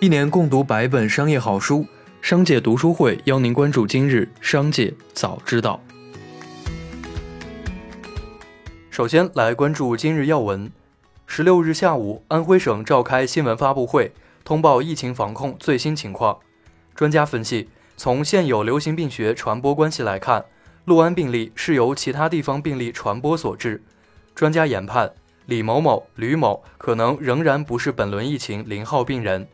一年共读百本商业好书，商界读书会邀您关注今日商界早知道。首先来关注今日要闻。十六日下午，安徽省召开新闻发布会，通报疫情防控最新情况。专家分析，从现有流行病学传播关系来看，六安病例是由其他地方病例传播所致。专家研判，李某某、吕某可能仍然不是本轮疫情零号病人。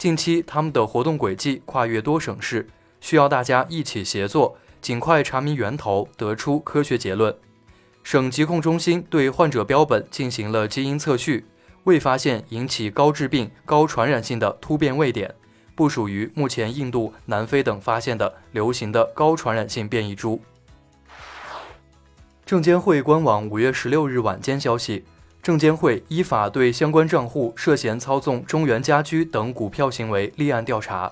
近期他们的活动轨迹跨越多省市，需要大家一起协作，尽快查明源头，得出科学结论。省疾控中心对患者标本进行了基因测序，未发现引起高致病、高传染性的突变位点，不属于目前印度、南非等发现的流行的高传染性变异株。证监会官网五月十六日晚间消息。证监会依法对相关账户涉嫌操纵中原家居等股票行为立案调查。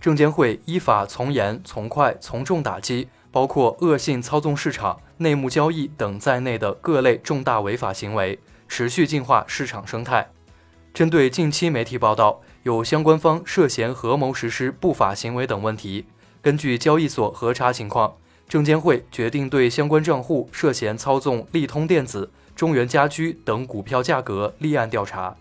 证监会依法从严、从快、从重打击包括恶性操纵市场、内幕交易等在内的各类重大违法行为，持续净化市场生态。针对近期媒体报道有相关方涉嫌合谋实施不法行为等问题，根据交易所核查情况，证监会决定对相关账户涉嫌操纵利通电子。中原家居等股票价格立案调查。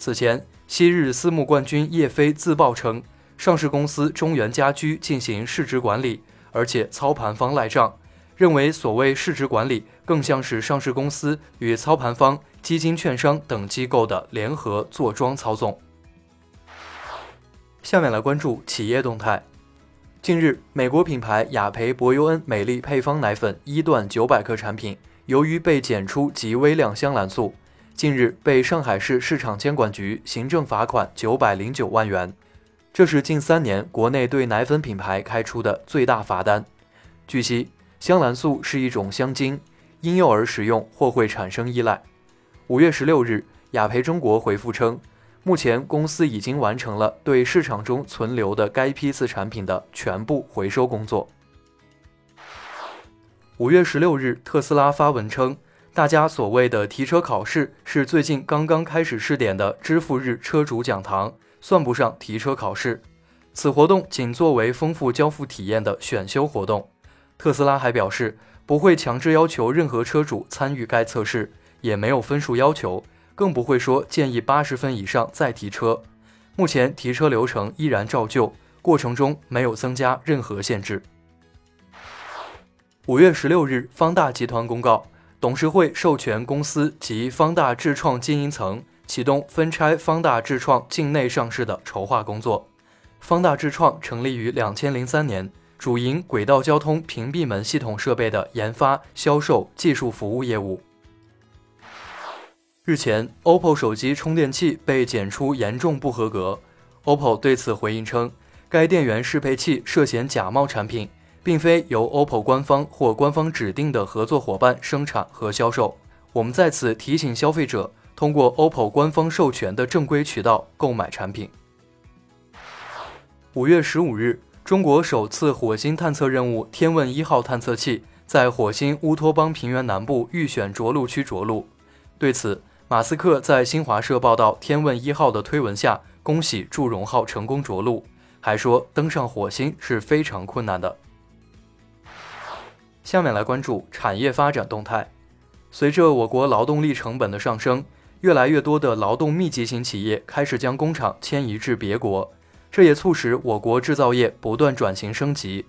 此前，昔日私募冠军叶飞自曝称，上市公司中原家居进行市值管理，而且操盘方赖账，认为所谓市值管理更像是上市公司与操盘方、基金、券商等机构的联合坐庄操纵。下面来关注企业动态。近日，美国品牌雅培博优恩美丽配方奶粉一段九百克产品。由于被检出极微量香兰素，近日被上海市市场监管局行政罚款九百零九万元，这是近三年国内对奶粉品牌开出的最大罚单。据悉，香兰素是一种香精，婴幼儿使用或会产生依赖。五月十六日，雅培中国回复称，目前公司已经完成了对市场中存留的该批次产品的全部回收工作。五月十六日，特斯拉发文称，大家所谓的提车考试是最近刚刚开始试点的支付日车主讲堂，算不上提车考试。此活动仅作为丰富交付体验的选修活动。特斯拉还表示，不会强制要求任何车主参与该测试，也没有分数要求，更不会说建议八十分以上再提车。目前提车流程依然照旧，过程中没有增加任何限制。五月十六日，方大集团公告，董事会授权公司及方大智创经营层启动分拆方大智创境内上市的筹划工作。方大智创成立于两千零三年，主营轨道交通屏蔽门系统设备的研发、销售、技术服务业务。日前，OPPO 手机充电器被检出严重不合格，OPPO 对此回应称，该电源适配器涉嫌假冒产品。并非由 OPPO 官方或官方指定的合作伙伴生产和销售。我们在此提醒消费者，通过 OPPO 官方授权的正规渠道购买产品。五月十五日，中国首次火星探测任务“天问一号”探测器在火星乌托邦平原南部预选着陆区着陆。对此，马斯克在新华社报道“天问一号”的推文下，恭喜祝融号成功着陆，还说登上火星是非常困难的。下面来关注产业发展动态。随着我国劳动力成本的上升，越来越多的劳动密集型企业开始将工厂迁移至别国，这也促使我国制造业不断转型升级。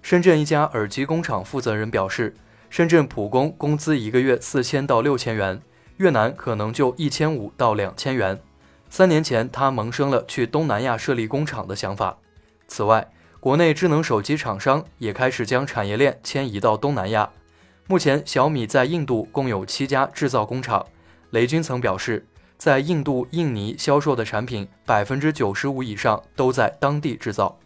深圳一家耳机工厂负责人表示，深圳普工工资一个月四千到六千元，越南可能就一千五到两千元。三年前，他萌生了去东南亚设立工厂的想法。此外，国内智能手机厂商也开始将产业链迁移到东南亚。目前，小米在印度共有七家制造工厂。雷军曾表示，在印度、印尼销售的产品，百分之九十五以上都在当地制造。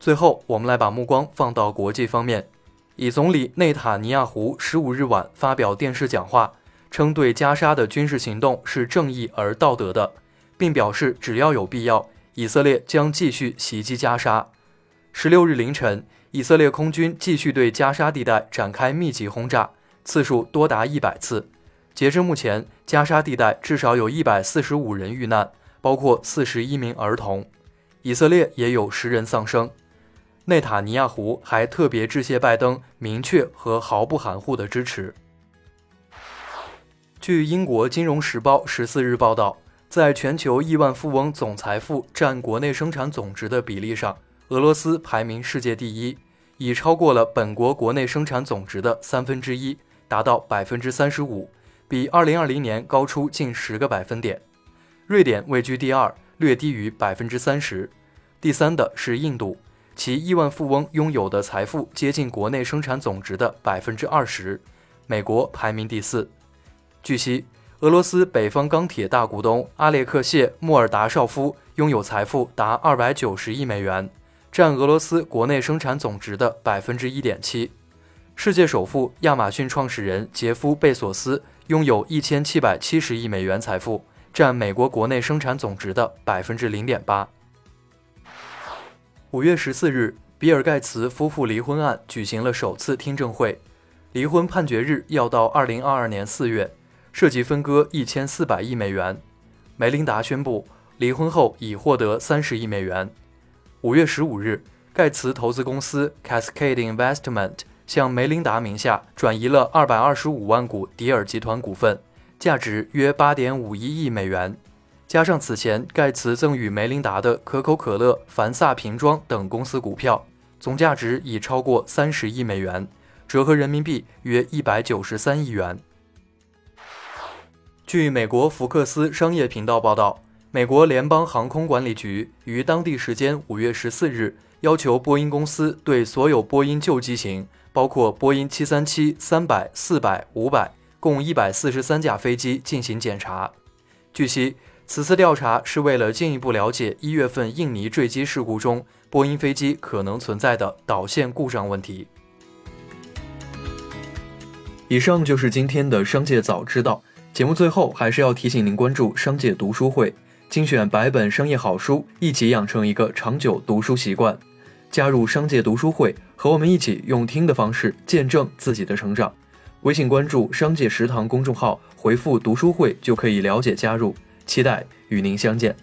最后，我们来把目光放到国际方面。以总理内塔尼亚胡十五日晚发表电视讲话，称对加沙的军事行动是正义而道德的，并表示只要有必要。以色列将继续袭击加沙。十六日凌晨，以色列空军继续对加沙地带展开密集轰炸，次数多达一百次。截至目前，加沙地带至少有一百四十五人遇难，包括四十一名儿童。以色列也有十人丧生。内塔尼亚胡还特别致谢拜登明确和毫不含糊的支持。据英国《金融时报》十四日报道，在全球亿万富翁总财富占国内生产总值的比例上，俄罗斯排名世界第一，已超过了本国国内生产总值的三分之一，达到百分之三十五，比二零二零年高出近十个百分点。瑞典位居第二，略低于百分之三十。第三的是印度。其亿万富翁拥有的财富接近国内生产总值的百分之二十，美国排名第四。据悉，俄罗斯北方钢铁大股东阿列克谢·莫尔达绍夫拥有财富达二百九十亿美元，占俄罗斯国内生产总值的百分之一点七。世界首富亚马逊创始人杰夫·贝索斯拥有一千七百七十亿美元财富，占美国国内生产总值的百分之零点八。五月十四日，比尔盖茨夫妇离婚案举行了首次听证会，离婚判决日要到二零二二年四月，涉及分割一千四百亿美元。梅琳达宣布离婚后已获得三十亿美元。五月十五日，盖茨投资公司 Cascade Investment 向梅琳达名下转移了二百二十五万股迪尔集团股份，价值约八点五一亿美元。加上此前盖茨赠与梅琳达的可口可乐、凡萨瓶装等公司股票，总价值已超过三十亿美元，折合人民币约一百九十三亿元。据美国福克斯商业频道报道，美国联邦航空管理局于当地时间五月十四日要求波音公司对所有波音旧机型，包括波音七三七、三百、四百、五百，共一百四十三架飞机进行检查。据悉。此次调查是为了进一步了解一月份印尼坠机事故中波音飞机可能存在的导线故障问题。以上就是今天的商界早知道节目，最后还是要提醒您关注商界读书会，精选百本商业好书，一起养成一个长久读书习惯。加入商界读书会，和我们一起用听的方式见证自己的成长。微信关注“商界食堂”公众号，回复“读书会”就可以了解加入。期待与您相见。